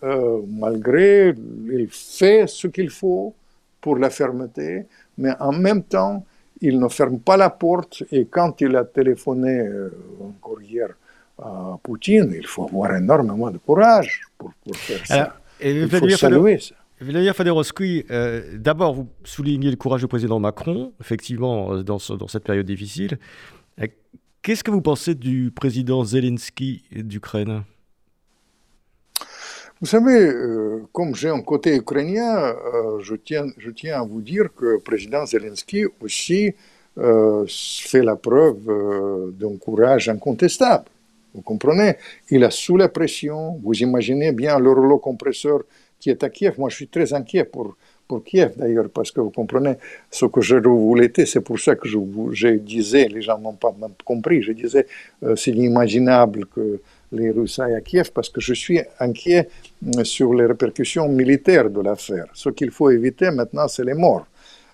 Speaker 2: euh, malgré, il fait ce qu'il faut pour la fermeté, mais en même temps, il ne ferme pas la porte. Et quand il a téléphoné encore hier à Poutine, il faut avoir énormément de courage pour, faire ça. il faut saluer ça.
Speaker 1: Vladimir Faderovski, euh, d'abord, vous soulignez le courage du président Macron, effectivement, euh, dans, cette période difficile. Euh, qu'est-ce que vous pensez du président Zelensky d'Ukraine?
Speaker 2: Vous savez, comme j'ai un côté ukrainien, je, tiens, je tiens à vous dire que le président Zelensky aussi fait la preuve d'un courage incontestable. Vous comprenez? Il a sous la pression, vous imaginez bien le rouleau compresseur qui est à Kiev. Moi, je suis très inquiet pour, pour Kiev d'ailleurs, parce que vous comprenez ce que je voulais, c'est pour ça que je, disais, les gens n'ont pas compris, je disais, euh, c'est inimaginable que les Russes aillent à Kiev, parce que je suis inquiet euh, sur les répercussions militaires de l'affaire. Ce qu'il faut éviter maintenant, c'est les morts.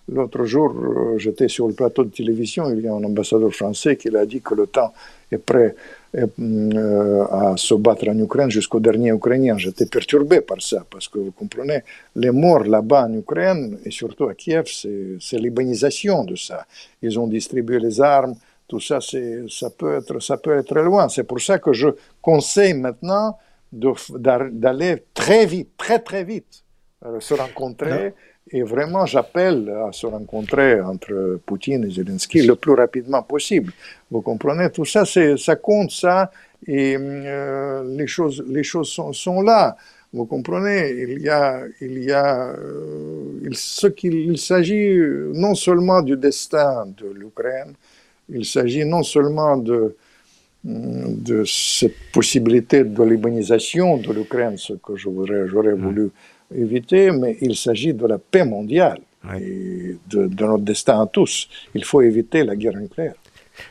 Speaker 2: L'autre jour, euh, j'étais sur le plateau de télévision, il y a un ambassadeur français qui a dit que le temps est prêt euh, à se battre en Ukraine jusqu'au dernier Ukrainien. J'étais perturbé par ça, parce que vous comprenez, les morts là-bas en Ukraine, et surtout à Kiev, c'est l'urbanisation de ça. Ils ont distribué les armes, tout ça, ça peut, être, ça peut être loin. C'est pour ça que je conseille maintenant d'aller très vite, très très vite, euh, se rencontrer. Et vraiment, j'appelle à se rencontrer entre Poutine et Zelensky le plus rapidement possible. Vous comprenez? Tout ça, ça compte, ça, et euh, les choses, les choses sont, sont, là. Vous comprenez? Il y a, il y a euh, ce qu'il s'agit non seulement du destin de l'Ukraine, il s'agit non seulement de, de cette possibilité de libanisation de l'Ukraine, ce que j'aurais voulu éviter, mais il s'agit de la paix mondiale et de, notre destin à tous. Il faut éviter la guerre nucléaire.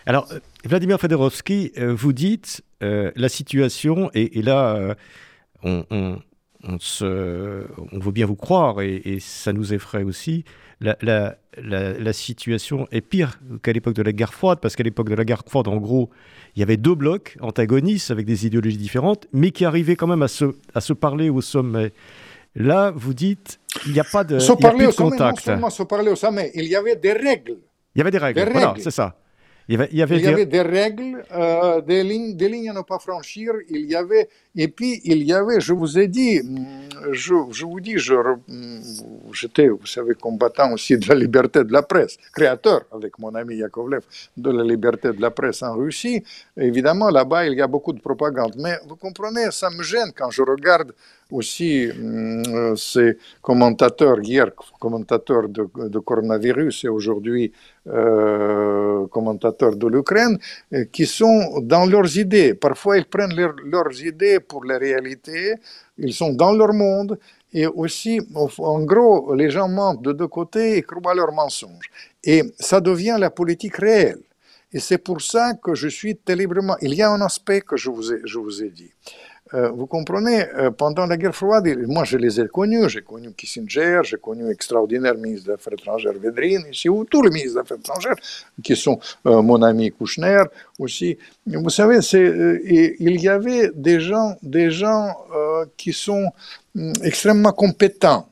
Speaker 1: Alors, euh, Vladimir Fedorovski, euh, vous dites euh, la situation, et, là, on, on, se, on, veut bien vous croire, et, ça nous effraie aussi, la, la, la, situation est pire qu'à l'époque de la guerre froide, parce qu'à l'époque de la guerre froide, en gros, il y avait deux blocs antagonistes avec des idéologies différentes, mais qui arrivaient quand même à se, à se parler au sommet. Là, vous dites, il n'y a pas de,
Speaker 2: contact. Seulement il y avait des règles.
Speaker 1: Il y avait des règles, voilà, c'est ça.
Speaker 2: Il y avait, des... règles, euh, des, lignes, des lignes à ne pas franchir. Il y avait, et puis il y avait, je vous ai dit, je, je vous dis, j'étais, vous savez, combattant aussi de la liberté de la presse, créateur avec mon ami Yakovlev de la liberté de la presse en Russie. Évidemment, là-bas, il y a beaucoup de propagande. Mais vous comprenez, ça me gêne quand je regarde aussi euh, ces commentateurs, hier commentateurs de coronavirus et aujourd'hui euh, commentateurs de l'Ukraine, euh, qui sont dans leurs idées. Parfois, ils prennent leurs idées pour la réalité, ils sont dans leur monde, et aussi, en gros, les gens mentent de deux côtés et croient leurs mensonges. Et ça devient la politique réelle. Et c'est pour ça que je suis terriblement... Il y a un aspect que je vous ai, je vous ai dit. Euh, vous comprenez, euh, pendant la guerre froide, moi je les ai connus, j'ai connu Kissinger, j'ai connu extraordinaire ministre des Affaires étrangères Vedrin, ici, ou tous les ministres des Affaires étrangères, qui sont euh, mon ami Kouchner aussi. Vous savez, il y avait des gens, des gens qui sont hum, extrêmement compétents.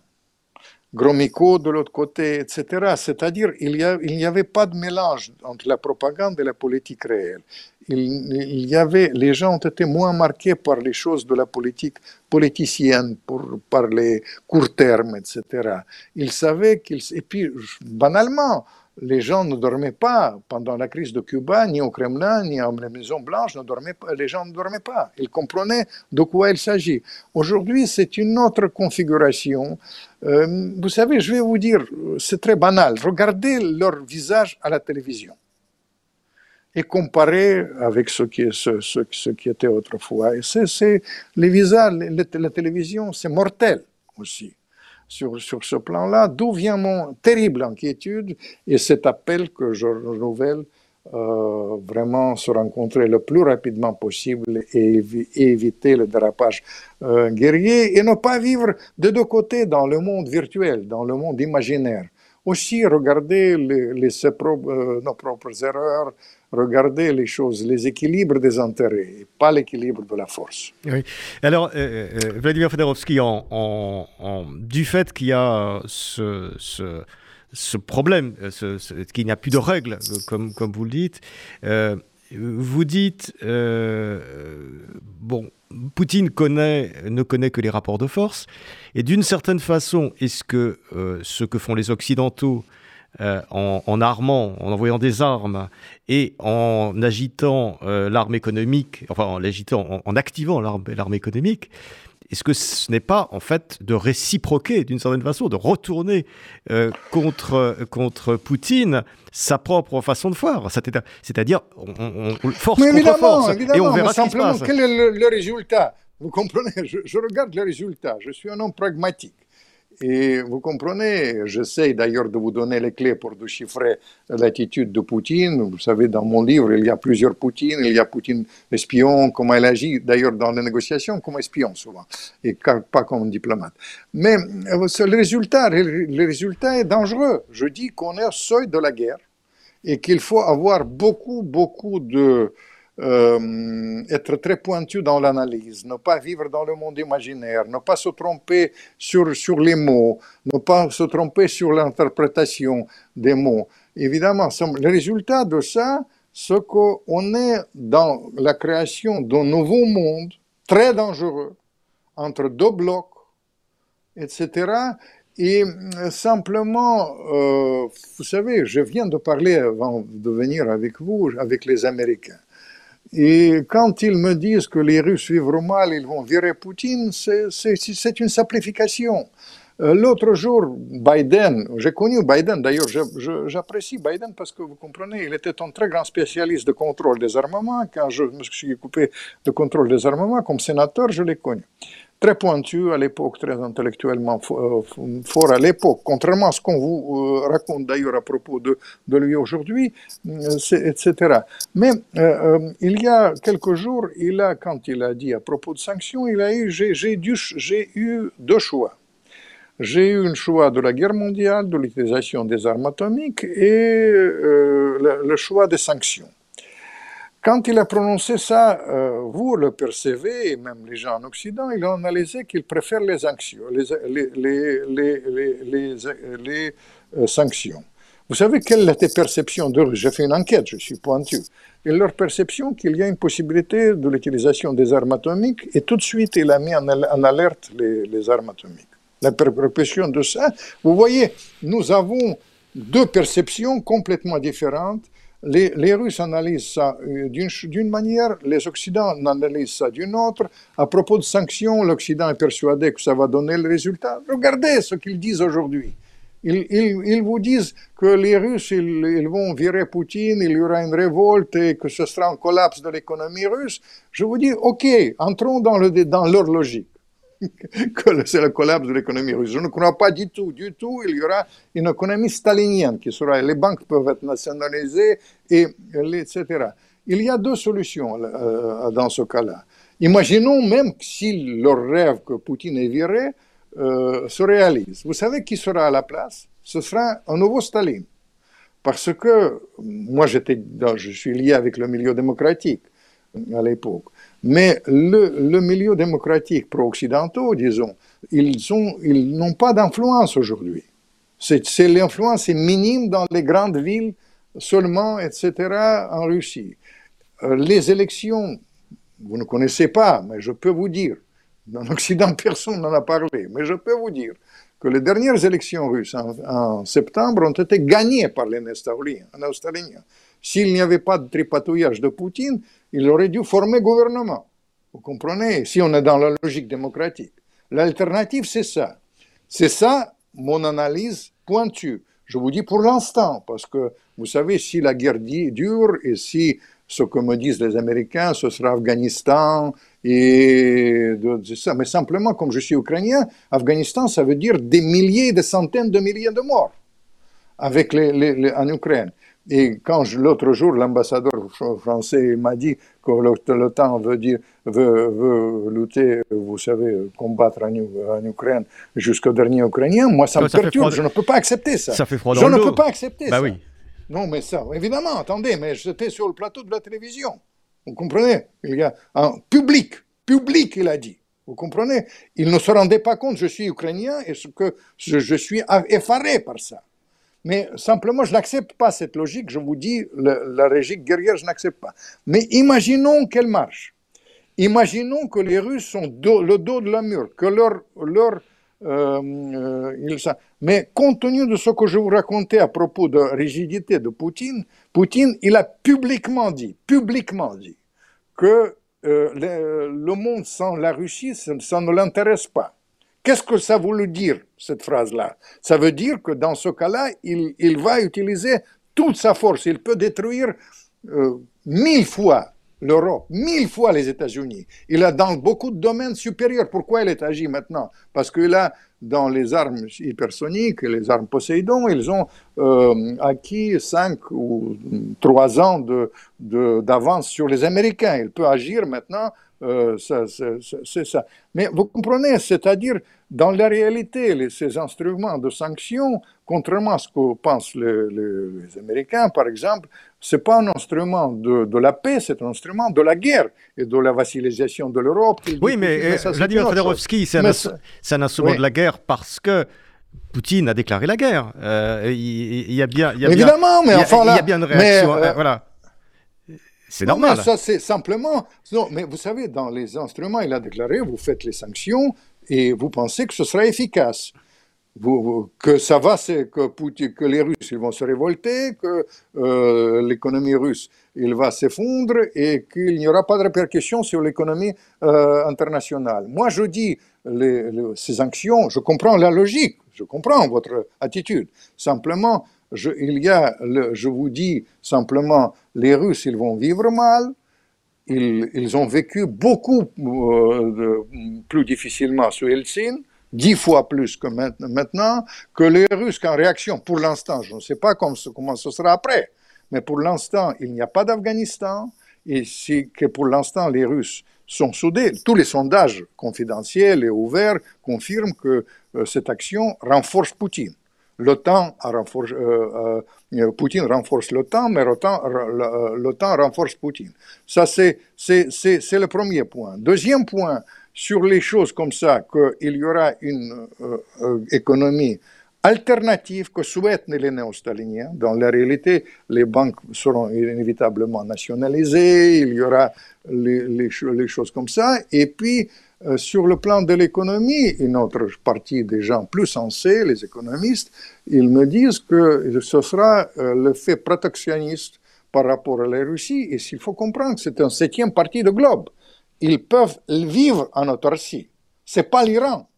Speaker 2: Gromyko de l'autre côté, etc. C'est-à-dire il n'y avait pas de mélange entre la propagande et la politique réelle il, y avait, les gens ont été moins marqués par les choses de la politique politicienne, pour, par les courts termes, etc. Ils savaient qu'ils... Et puis, banalement, les gens ne dormaient pas pendant la crise de Cuba, ni au Kremlin, ni à la Maison Blanche, ne dormaient pas, les gens ne dormaient pas. Ils comprenaient de quoi il s'agit. Aujourd'hui, c'est une autre configuration. Euh, vous savez, je vais vous dire, c'est très banal. Regardez leur visage à la télévision et comparer avec ce qui, ce, qui était autrefois. Et c'est, les visas, la télévision, c'est mortel aussi sur, sur ce plan-là, d'où vient mon terrible inquiétude et cet appel que je renouvelle euh, vraiment se rencontrer le plus rapidement possible et, éviter le dérapage euh, guerrier et ne pas vivre de deux côtés dans le monde virtuel, dans le monde imaginaire. Aussi regarder euh, nos propres erreurs, regarder les choses, les équilibres des intérêts, pas l'équilibre de la force.
Speaker 1: Alors, euh, euh, Vladimir Fedorovski, en, du fait qu'il y a ce, problème, qu'il n'y a plus de règles, comme, vous le dites, vous dites, bon, Poutine ne connaît que les rapports de force, et d'une certaine façon, est-ce que ce que font les Occidentaux euh, en, armant, en envoyant des armes et en agitant euh, l'arme économique, enfin en en, activant l'arme économique, est-ce que ce n'est pas en fait de réciproquer d'une certaine façon, de retourner euh, contre, contre Poutine sa propre façon de voir? C'est-à-dire, on, force contre force
Speaker 2: et on verra ce qui se passe. Quel est le, résultat? Vous comprenez? Je regarde le résultat. Je suis un homme pragmatique. Et vous comprenez, j'essaie d'ailleurs de vous donner les clés pour déchiffrer l'attitude de Poutine. Vous savez, dans mon livre, il y a plusieurs Poutines. Il y a Poutine espion, comment il agit d'ailleurs dans les négociations comme espion souvent, et pas comme diplomate. Mais euh, le résultat, le résultat est dangereux. Je dis qu'on est au seuil de la guerre et qu'il faut avoir beaucoup, beaucoup de euh, être très pointu dans l'analyse, ne pas vivre dans le monde imaginaire, ne pas se tromper sur, sur les mots, ne pas se tromper sur l'interprétation des mots. Évidemment, le résultat de ça, c'est qu'on est dans la création d'un nouveau monde très dangereux entre deux blocs, etc. Et euh, simplement, euh, vous savez, je viens de parler avant de venir avec vous, avec les Américains. Et quand ils me disent que les Russes vivront mal, ils vont virer Poutine, c'est une simplification. Euh, l'autre jour, Biden, j'ai connu Biden, d'ailleurs j'apprécie Biden parce que vous comprenez, il était un très grand spécialiste de contrôle des armements. Quand je me suis occupé de contrôle des armements comme sénateur, je l'ai connu très pointu à l'époque, très intellectuellement euh, fort à l'époque, contrairement à ce qu'on vous euh, raconte d'ailleurs à propos de, de lui aujourd'hui, euh, etc. Mais il y a quelques jours, il a, quand il a dit à propos de sanctions, il a eu, j'ai eu deux choix. J'ai eu un choix de la guerre mondiale, de l'utilisation des armes atomiques et le choix des sanctions. Quand il a prononcé ça, euh, vous le percevez, et même les gens en Occident, il a analysé qu'il préfère les sanctions. Les, les, euh, sanctions. Vous savez quelle était perception de J'ai fait une enquête, je suis pointu. Et leur perception qu'il y a une possibilité de l'utilisation des armes atomiques, et tout de suite, il a mis en, alerte les, armes atomiques. La perception de ça, vous voyez, nous avons deux perceptions complètement différentes. Les, Russes analysent ça euh, d'une manière, les Occidentaux analysent ça d'une autre. À propos de sanctions, l'Occident est persuadé que ça va donner le résultat. Regardez ce qu'ils disent aujourd'hui. Ils, vous disent que les Russes, ils, vont virer Poutine, il y aura une révolte et que ce sera un collapse de l'économie russe. Je vous dis, OK, entrons dans leur logique. que c'est le collapse de l'économie russe? Je ne crois pas du tout, du tout. Il y aura une économie stalinienne qui sera, les banques peuvent être nationalisées, et, etc. Il y a deux solutions euh, dans ce cas-là. Imaginons même si leur rêve que Poutine est viré, euh, se réalise. Vous savez qui sera à la place? Ce sera un nouveau Staline. Parce que moi, j'étais, je suis lié avec le milieu démocratique à l'époque. Mais le, milieu démocratique pro-occidentaux, disons, ils, ils n'ont pas d'influence aujourd'hui. C'est, l'influence est minime dans les grandes villes seulement, etc., en Russie. Euh, les élections, vous ne connaissez pas, mais je peux vous dire, dans l'Occident, personne n'en a parlé, mais je peux vous dire que les dernières élections russes en, septembre ont été gagnées par les Nestaliniens. S'il n'y avait pas de tripatouillage de Poutine, il aurait dû former gouvernement. Vous comprenez? Si on est dans la logique démocratique. L'alternative, c'est ça. C'est ça mon analyse pointue. Je vous dis pour l'instant, parce que vous savez, si la guerre dure et si ce que me disent les Américains, ce sera Afghanistan et de, ça. Mais simplement, comme je suis ukrainien, Afghanistan, ça veut dire des milliers, des centaines de milliers de morts avec les, en Ukraine. Et quand l'autre jour, l'ambassadeur français m'a dit que l'OTAN veut, dire, veut, veut, lutter, vous savez, combattre en, Ukraine jusqu'au dernier Ukrainien, moi ça me perturbe, je ne peux pas accepter ça.
Speaker 1: Ça fait froid
Speaker 2: Je
Speaker 1: ne
Speaker 2: peux pas accepter
Speaker 1: bah
Speaker 2: ça.
Speaker 1: Oui.
Speaker 2: Non, mais ça, évidemment, attendez, mais j'étais sur le plateau de la télévision. Vous comprenez? Il y a un public, public, il a dit. Vous comprenez? Il ne se rendait pas compte, je suis ukrainien et ce que je, suis effaré par ça. Mais simplement, je n'accepte pas cette logique. Je vous dis, la logique guerrière, je n'accepte pas. Mais imaginons qu'elle marche. Imaginons que les Russes sont le dos de la mur, que leur, leur euh, euh, mais compte tenu de ce que je vous racontais à propos de rigidité de Poutine, Poutine, il a publiquement dit, publiquement dit, que euh, le, monde sans la Russie, ça, ne l'intéresse pas. Qu'est-ce que ça veut dire, cette phrase-là? Ça veut dire que dans ce cas-là, il, va utiliser toute sa force. Il peut détruire mille fois l'Europe, mille fois les États-Unis. Il a dans beaucoup de domaines supérieurs. Pourquoi il est agi maintenant? Parce qu'il a dans les armes hypersoniques, les armes Poséidon, ils ont euh, acquis cinq ou trois ans d'avance de, sur les Américains. Il peut agir maintenant, euh, c'est ça. Mais vous comprenez, c'est-à-dire, dans la réalité, ces instruments de sanctions, contrairement à ce que pensent les, les Américains, par exemple, ce n'est pas un instrument de, de la paix, c'est un instrument de la guerre et de la vassilisation de l'Europe.
Speaker 1: Oui, mais, mais euh, Vladimir Fedorovski, c'est un, un, instrument de la guerre parce que Poutine a déclaré la guerre. Euh, il, y a bien, il y a
Speaker 2: Évidemment,
Speaker 1: bien,
Speaker 2: mais enfin là,
Speaker 1: il y a bien une réaction.
Speaker 2: Mais,
Speaker 1: euh, voilà. C'est normal.
Speaker 2: ça, c'est simplement. Non, mais vous savez, dans les instruments, il a déclaré vous faites les sanctions et vous pensez que ce sera efficace que ça va, c'est que, que les Russes ils vont se révolter, que euh, l'économie russe il va s'effondrer et qu'il n'y aura pas de répercussions sur l'économie euh, internationale. Moi, je dis ces sanctions, je comprends la logique, je comprends votre attitude. Simplement, je, il y a, je vous dis simplement, les Russes ils vont vivre mal. Ils, ils ont vécu beaucoup euh, plus difficilement sous Helsinki dix fois plus que maintenant, que les Russes en réaction, pour l'instant, je ne sais pas comment, ce sera après, mais pour l'instant, il n'y a pas d'Afghanistan, et que pour l'instant les Russes sont soudés, tous les sondages confidentiels et ouverts confirment que euh, cette action renforce Poutine. L'OTAN renforce, euh, euh, Poutine renforce l'OTAN, mais l'OTAN renforce Poutine. Ça, c'est le premier point. Deuxième point, sur les choses comme ça, qu'il y aura une euh, euh, économie alternative que souhaitent les néo-staliniens. Dans la réalité, les banques seront inévitablement nationalisées, il y aura les, les, choses comme ça. Et puis, euh, sur le plan de l'économie, une autre partie des gens plus sensés, les économistes, ils me disent que ce sera euh, le fait protectionniste par rapport à la Russie. Et s'il faut comprendre, c'est un septième partie du globe. Ils peuvent vivre en autarcie. C'est pas l'Iran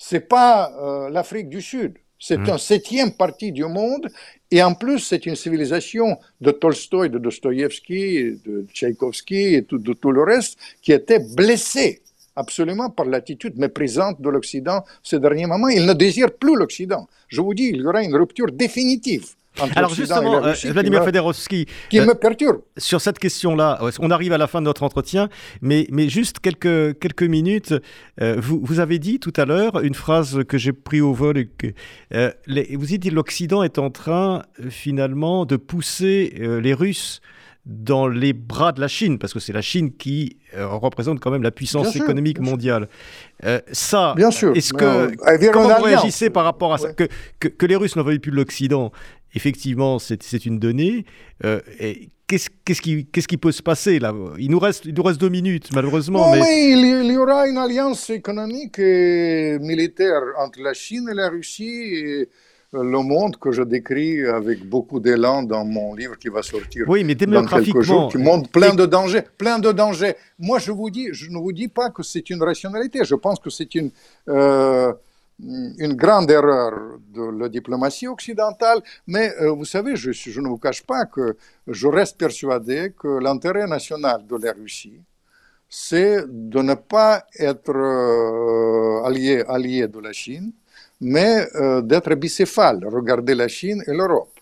Speaker 2: c'est pas euh, l'Afrique du Sud. C'est mmh. un septième partie du monde. Et en plus, c'est une civilisation de Tolstoï, de Dostoïevski, de Tchaïkovski et tout, de tout le reste qui était blessée absolument par l'attitude méprisante de l'Occident ces derniers moments. Il ne désire plus l'Occident. Je vous dis, il y aura une rupture définitive
Speaker 1: alors justement, euh, Vladimir Fedorovski,
Speaker 2: qui me perturbe.
Speaker 1: Sur cette question-là, on arrive à la fin de notre entretien, mais, mais juste quelques, quelques minutes. Euh, vous, vous, avez dit tout à l'heure une phrase que j'ai pris au vol. que, euh, vous dites l'Occident est en train finalement de pousser les Russes dans les bras de la Chine, parce que c'est la Chine qui représente quand même la puissance économique mondiale. ça,
Speaker 2: bien sûr.
Speaker 1: Est-ce que comment vous réagissez par rapport à ça que, que, que, les Russes n'en veuillent plus de l'Occident effectivement, c'est une donnée. Euh, qu'est-ce qui, qui, peut se passer là? Il nous, reste, il nous reste deux minutes, malheureusement.
Speaker 2: mais... il y aura une alliance économique et militaire entre la Chine et la Russie. Et le monde que je décris avec beaucoup d'élan dans mon livre qui va sortir
Speaker 1: oui, mais dans quelques jours,
Speaker 2: qui montre plein de dangers, plein de dangers. Moi, je vous dis, je ne vous dis pas que c'est une rationalité. Je pense que c'est une euh, une grande erreur de la diplomatie occidentale, mais euh, vous savez, je, je, ne vous cache pas que je reste persuadé que l'intérêt national de la Russie, c'est de ne pas être euh, allié, allié de la Chine, mais euh, d'être bicéphale, regarder la Chine et l'Europe.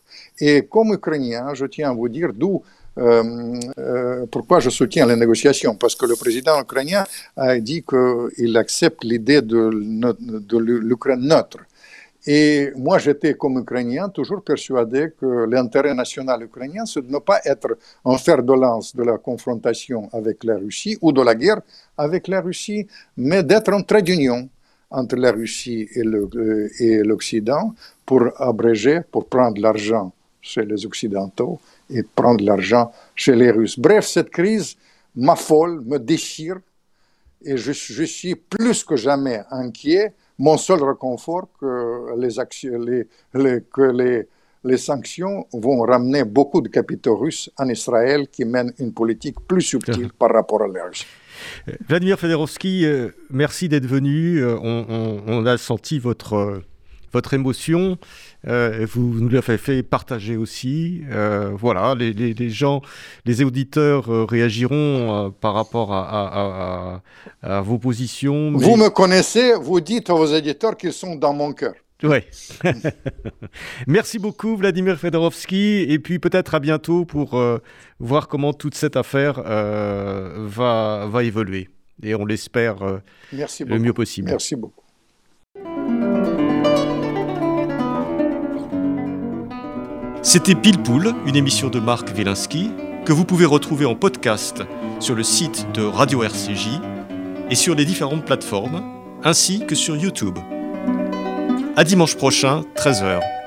Speaker 2: Et comme Ukrainien, je tiens à vous dire d'où euh, euh, pourquoi je soutiens les négociations Parce que le président ukrainien a dit qu'il accepte l'idée de, l'Ukraine neutre. Et moi, j'étais comme Ukrainien toujours persuadé que l'intérêt national ukrainien, c'est de ne pas être un fer de lance de la confrontation avec la Russie ou de la guerre avec la Russie, mais d'être un trait d'union entre la Russie et l'Occident pour abréger, pour prendre l'argent chez les Occidentaux et prendre l'argent chez les Russes. Bref, cette crise m'affole, me déchire, et je, je, suis plus que jamais inquiet. Mon seul réconfort, que les, actions, les, les, que les, les sanctions vont ramener beaucoup de capitaux russes en Israël qui mènent une politique plus subtile par rapport à la Russie.
Speaker 1: Euh, Vladimir Fedorovski, euh, merci d'être venu. Euh, on, on, on, a senti votre votre émotion. Euh, vous nous l'avez fait partager aussi. Euh, voilà, les, les, les, gens, les auditeurs euh, réagiront par rapport à, à, à, vos positions.
Speaker 2: Vous me connaissez, vous dites à vos éditeurs qu'ils sont dans mon cœur.
Speaker 1: Oui. Merci beaucoup, Vladimir Fedorovski. Et puis peut-être à bientôt pour voir comment toute cette affaire va, va évoluer. Et on l'espère le mieux possible.
Speaker 2: Merci beaucoup.
Speaker 1: C'était Pile Poule, une émission de Marc Wielinski, que vous pouvez retrouver en podcast sur le site de Radio RCJ et sur les différentes plateformes, ainsi que sur YouTube. À dimanche prochain, 13h.